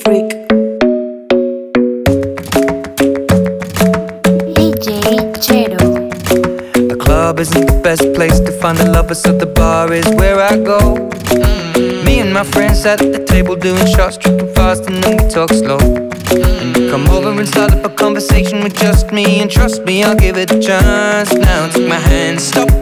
Freak. DJ Chero. The club isn't the best place to find the lovers, so the bar is where I go. Mm. Me and my friends sat at the table doing shots, tripping fast, and then we talk slow. And come over and start up a conversation with just me, and trust me, I'll give it a chance. Now take my hand, stop it,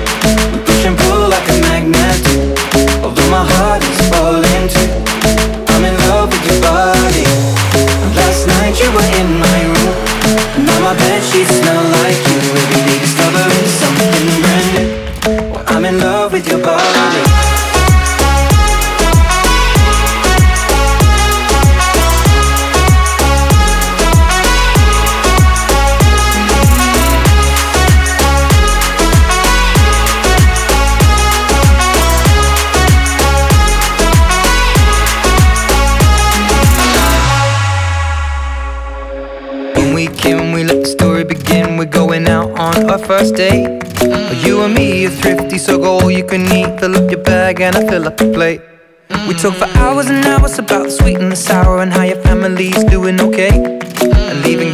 My bed first date. You and me are thrifty, so go all you can eat. Fill up your bag and I fill up the plate. We talk for hours and hours about the sweet and the sour and how your family's doing okay. And leaving,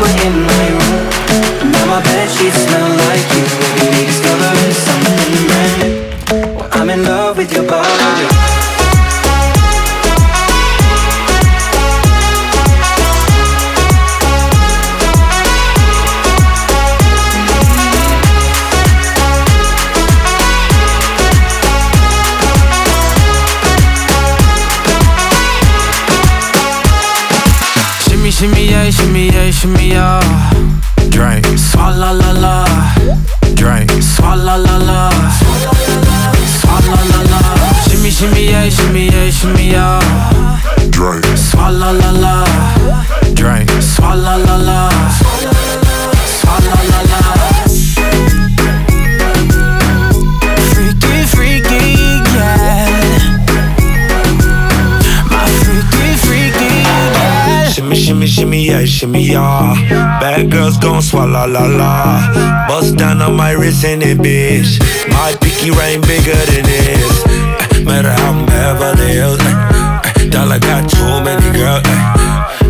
were in my room. Now my bed sheets smell like you. Shimmy, yeah. Bad girls gon' swallow la la. Bust down on my wrist and it, bitch. My pinky ring bigger than this. Eh, Matter how I'm Beverly Hills. eh, eh, Dollar got too many girls.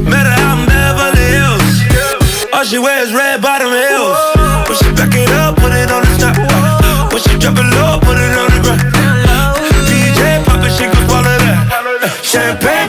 Matter how I'm Beverly Hills. All she wears red bottom heels. When she back it up, put it on the top. When she drop it low, put it on the ground. DJ pop it, she gon' swallow that. Champagne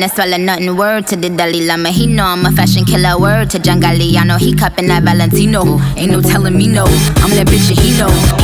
No swallow nothing. Word to the Dalai Lama, he know I'm a fashion killer. Word to John Galliano, he cupping that Valentino. Ain't no telling me no, I'm that bitch and he know.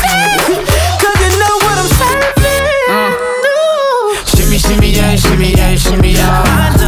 away from me, yeah.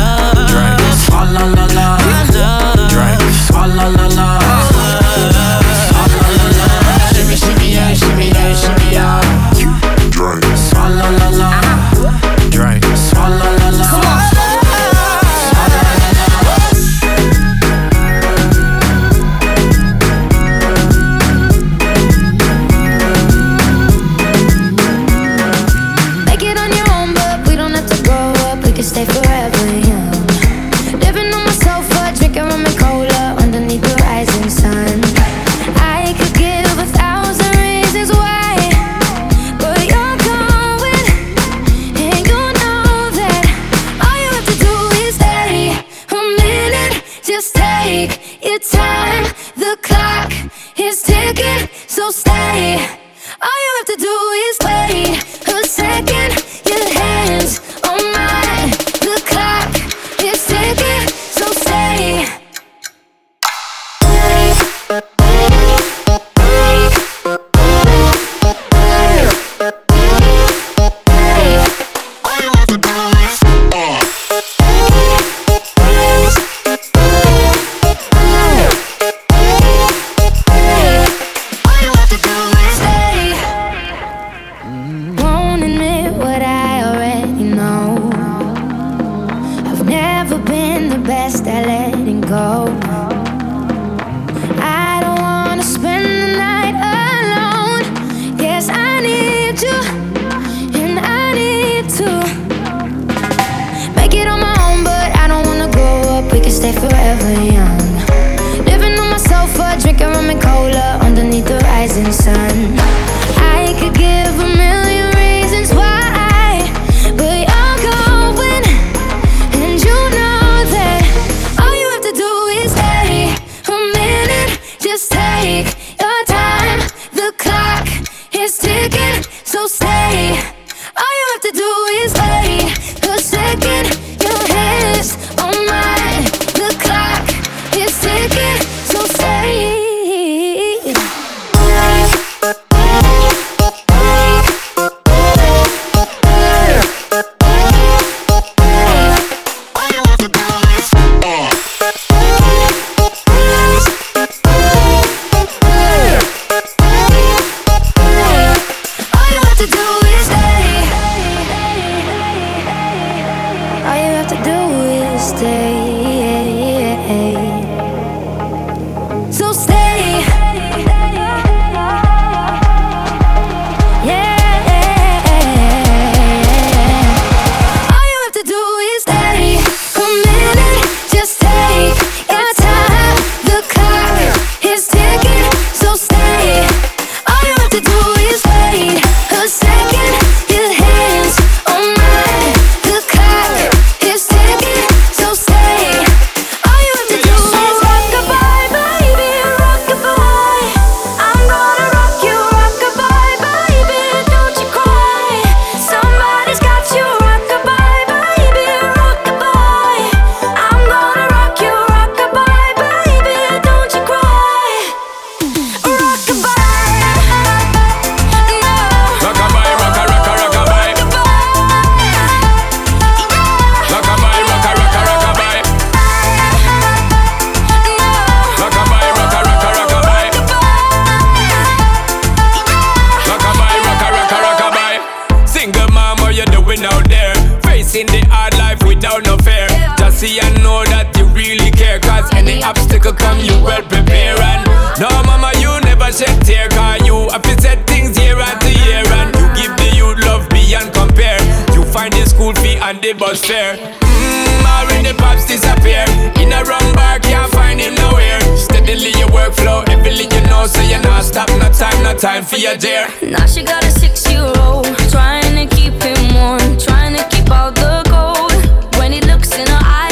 see and know that you really care. Cause any obstacle come, you well prepare. And no, mama, you never shed tear. Cause you have to set things year after year. And you give the youth love beyond compare. You find the school fee and the bus fare. Mmm, already pops disappear. In a wrong bar, can't find him nowhere. Steadily your workflow, everything you know. So you're not stop, no time, no time for your dear. Now she got a six year old, trying to keep him warm, trying to keep all the gold. When he looks in her eyes.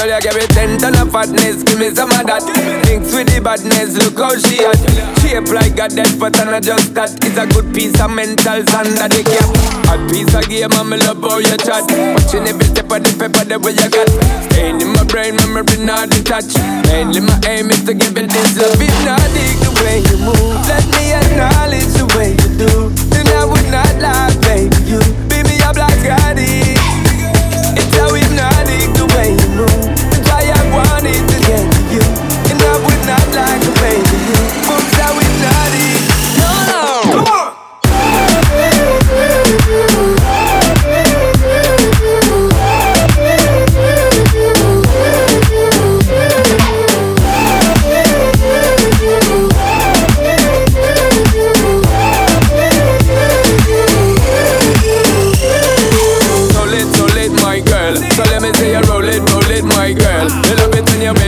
Girl, you give me ten ton of fatness. Give me some of that. Thinks with the badness, look how she at. Shape like a dead but I just that. It's a good piece of mental sand that they cap. A piece of game, I'm love how you chat. Watching every step of the paper, the way you got. Staying in my brain, memory not detached. Mainly my aim is to give it this love. If not dig the way you move, let me acknowledge the way you do. Then I would not lie, baby. You beat me up like I. It's how hypnotic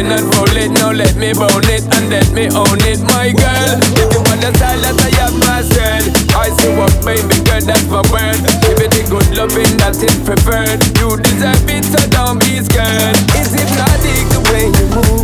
and roll it. Now let me bone it and let me own it, my girl. If you want the style that I have mastered, I say what, baby girl, that's my word. Give it the good loving that is preferred. You deserve it, so don't be scared. Is hypnotic the way you move?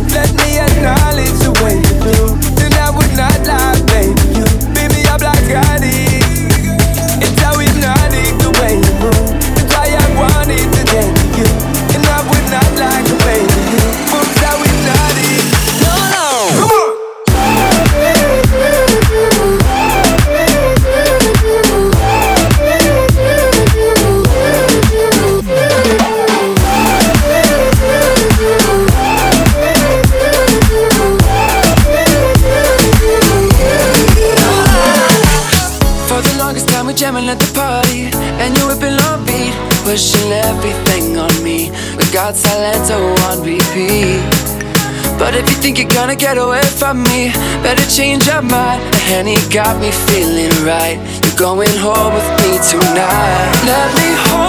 If you think you're gonna get away from me Better change your mind. Henny got me feeling right. You're going home with me tonight. Let me hold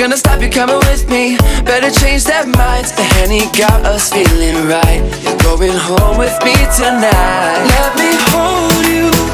gonna stop you coming with me. Better change their minds The Henny got us feeling right. You're going home with me tonight. Let me hold you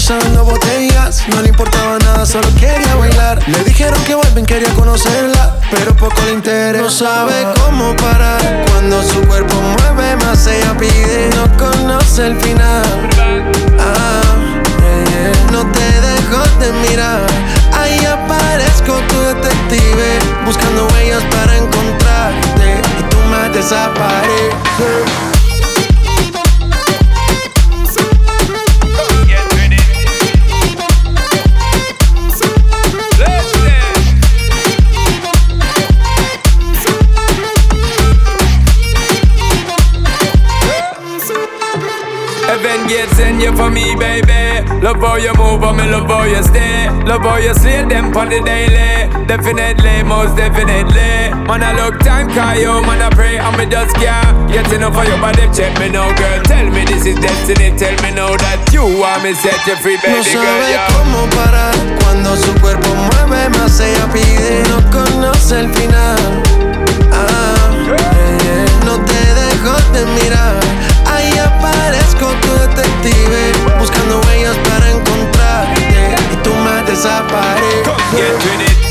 procesaban las botellas. No le importaba nada, solo quería bailar. Le dijeron que vuelven, quería conocerla, pero poco le interesa. No sabe cómo parar. Cuando su cuerpo mueve más, ella pide. No conoce el final. Ah, no te dejo de mirar. Ahí aparezco tu detective, buscando huellas para encontrarte. Y tú me desapareces. You for me, baby. Love how you move, on me love how you stay. Love how you slay them on the daily. Definitely, most definitely. Man, I look time, call you, man, I pray, and me just care. Get enough for your body, check me now, girl. Tell me this is destiny, tell me now that you want me set you free, baby no girl. Sabe cómo parar cuando su cuerpo mueve más ella pide. No conoce el final. Ah, yeah. no te dejo de mirar. parezco tu detective Buscando huellas para encontrarte Y tú me desapareces.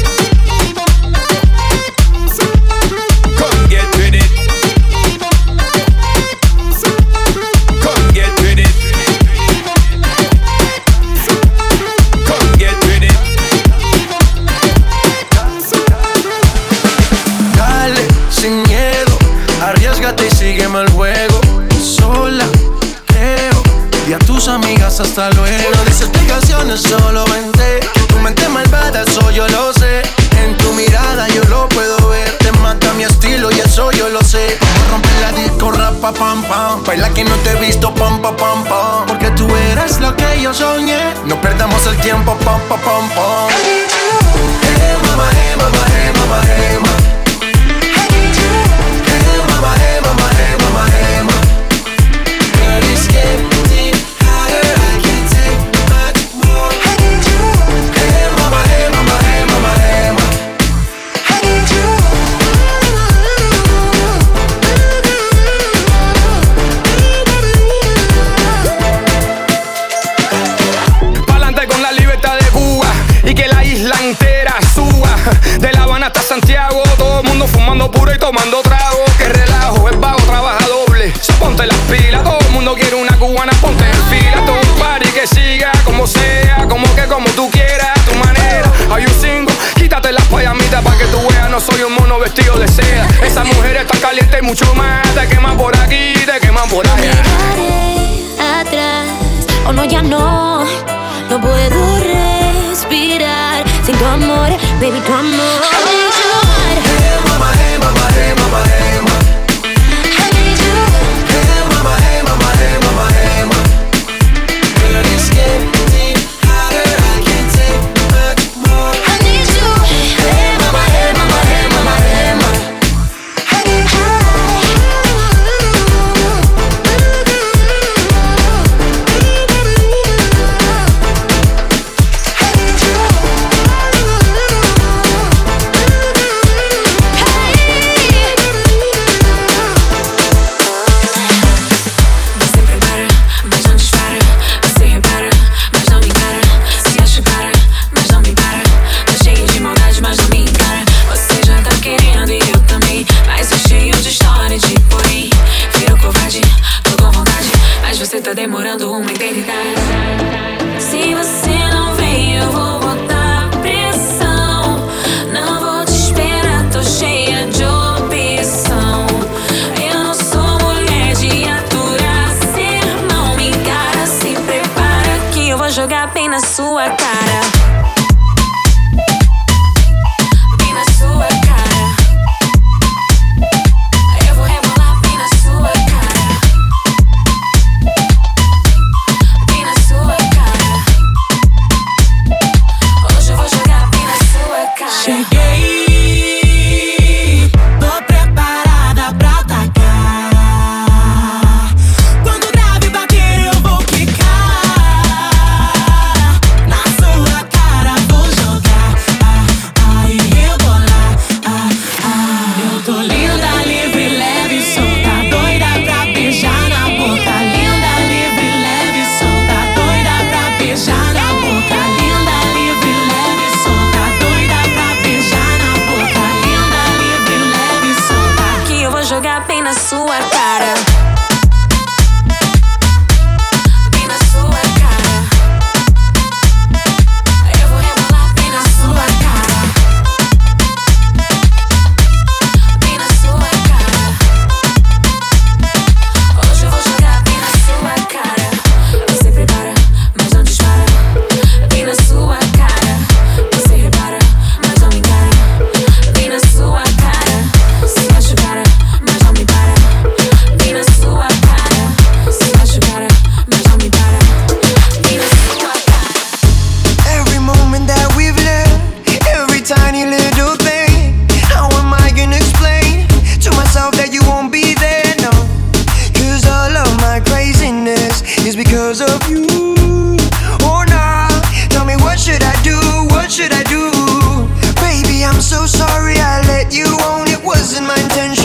tiempo, pom, pom, pom, pom. I'm so sorry I let you own It wasn't my intention.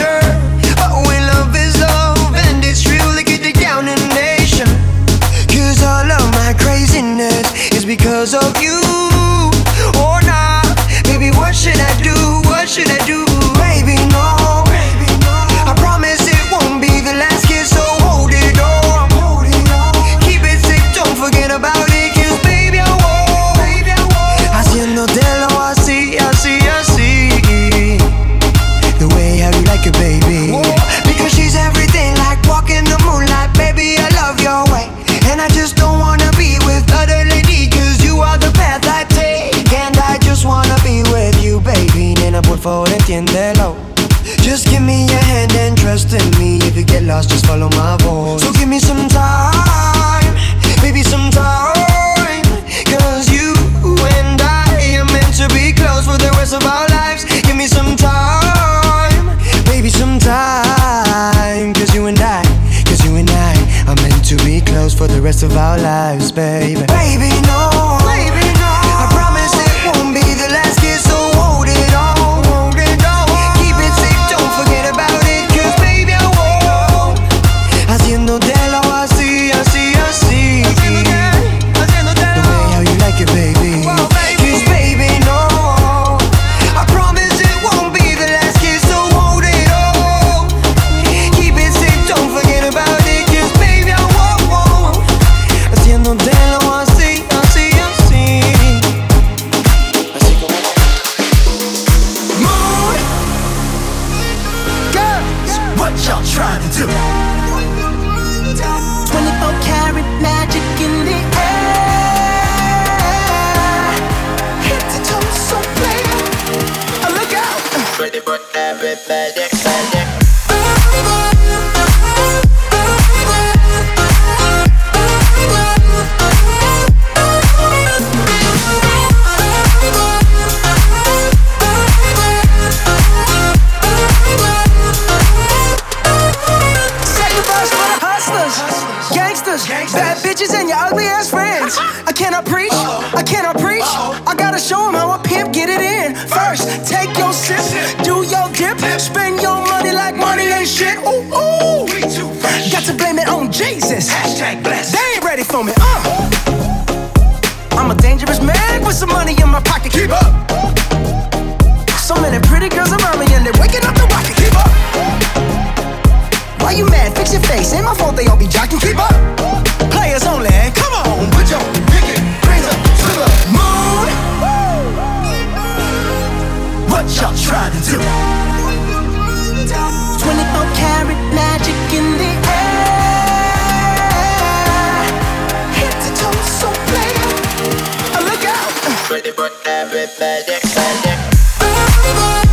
ooh, ooh. We too fresh. Got to blame it on Jesus. Hashtag blessed. They ain't ready for me. Uh. I'm a dangerous man with some money in my pocket. Keep up. So many pretty girls around me and they're waking up the rocket. Keep up. Why you mad? Fix your face. Ain't my fault they all be jocking. Keep up. Players only. Come on, put your pinky rings up to the moon. What y'all trying to do? pretty, but everybody, everybody.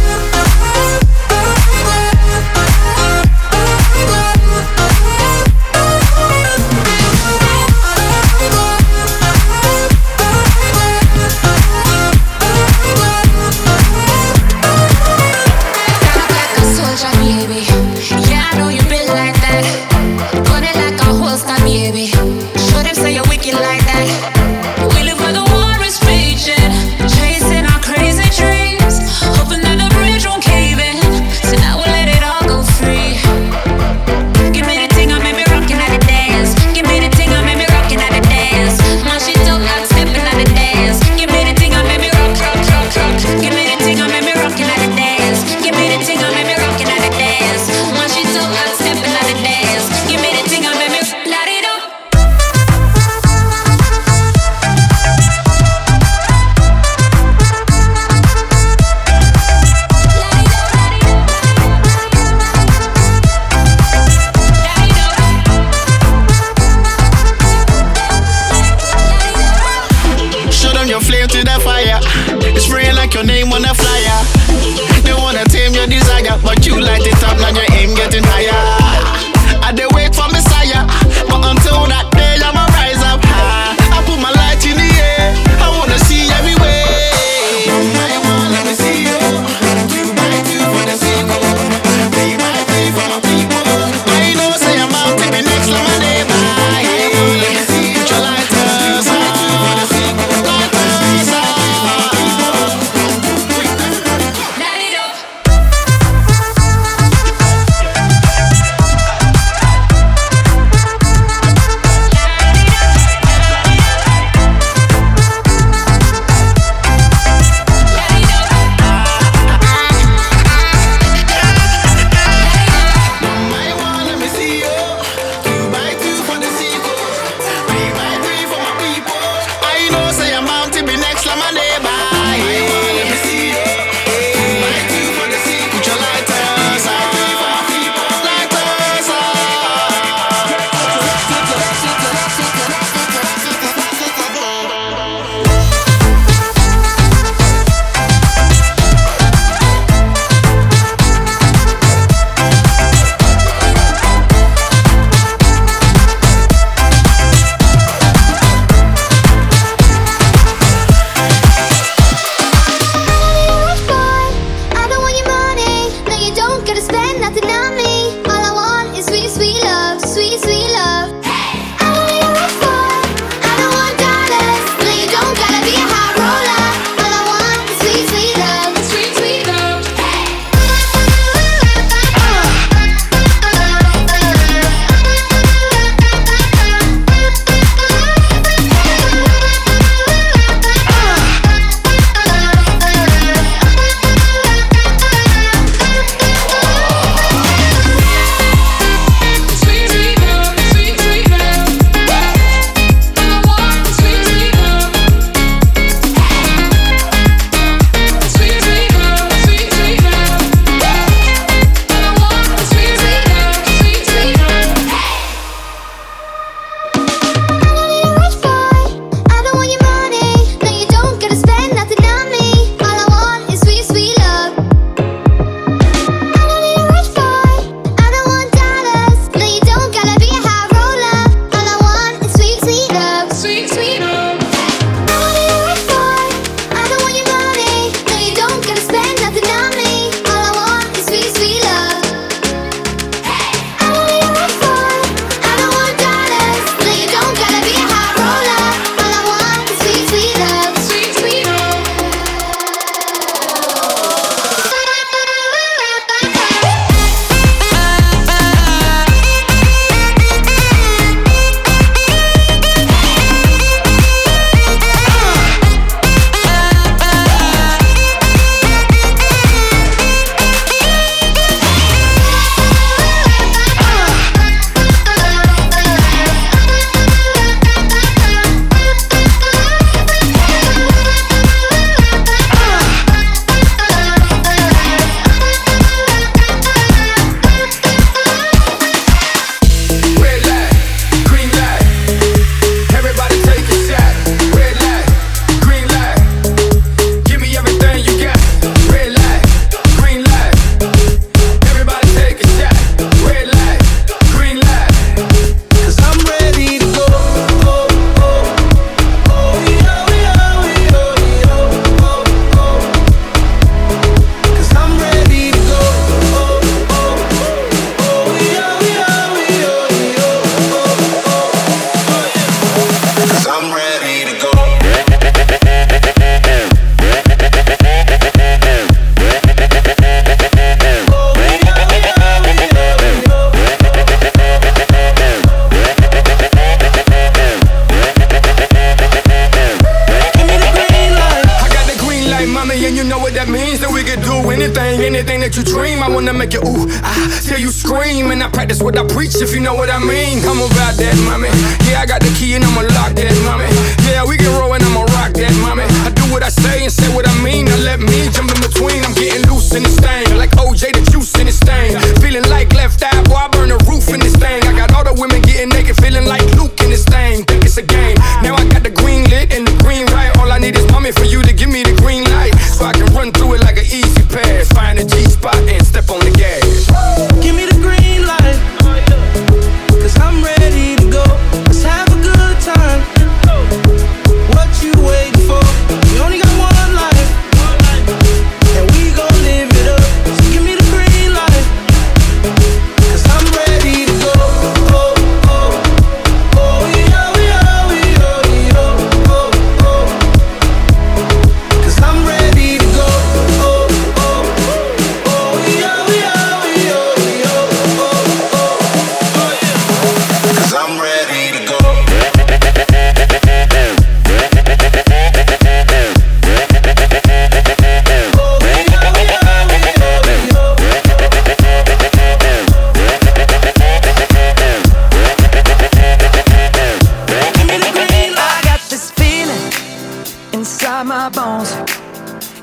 Ah, till you scream. And I practice what I preach, if you know what I mean. I'm about that, mommy. Yeah, I got the key and I'ma lock that, mommy. Yeah, we can roll and I'ma rock that, mommy. I do what I say and say what I mean. Now let me jump in between. I'm getting loose in this thing, like OJ the juice in this thing. Feeling like left eye, boy, I burn the roof in this thing. I got all the women getting naked, feeling like Luke in this thing. Think it's a game. Now I got the green lit and the green right. All I need is mommy for you to give me the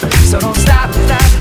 so don't stop, stop,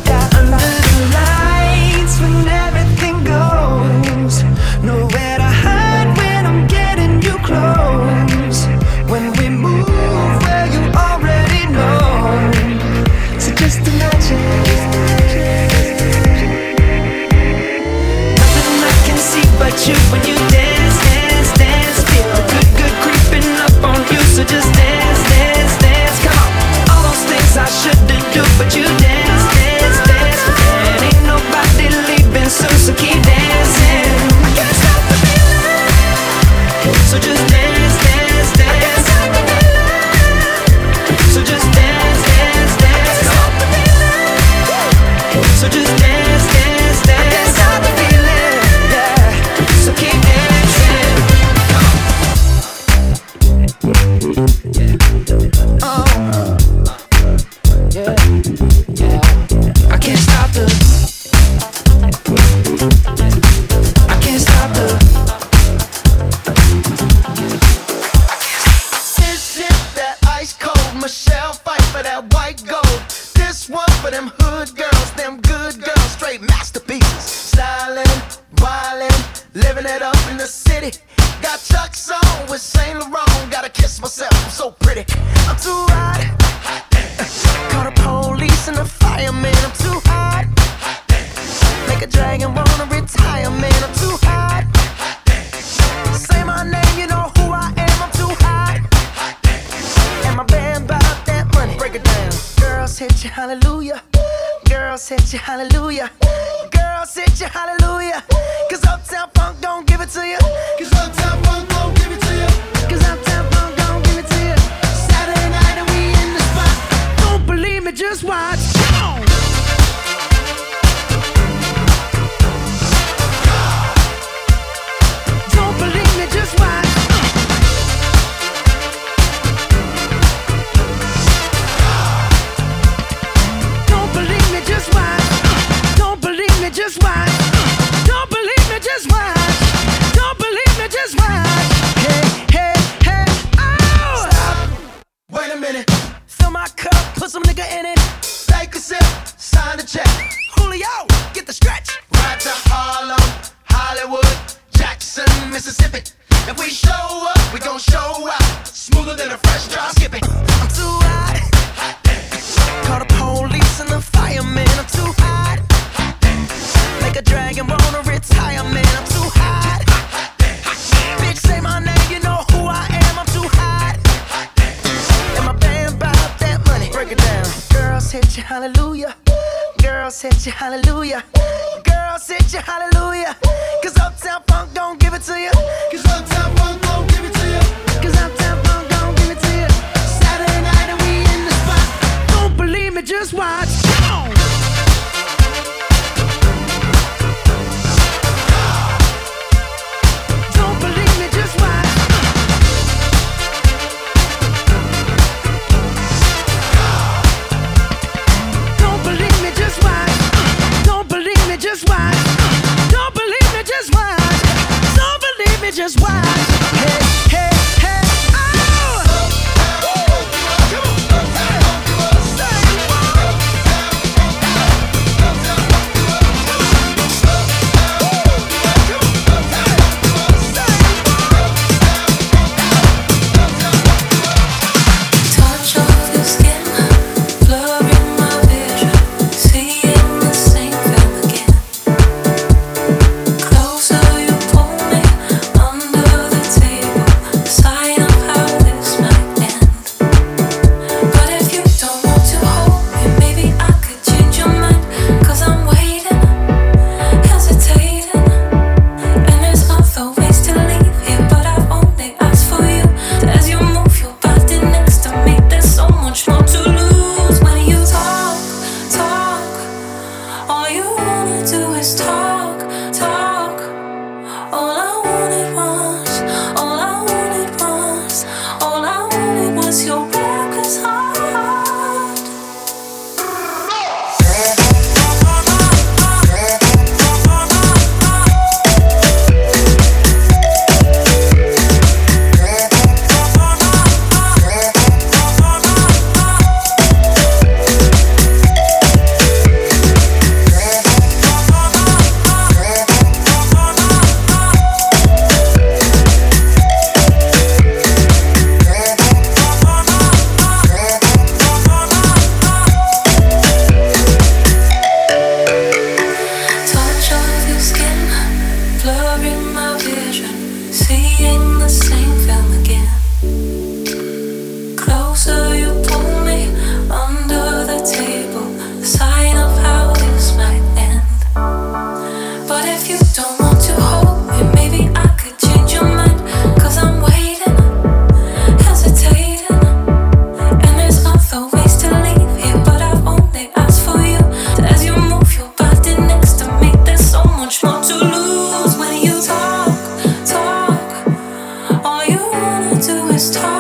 was time.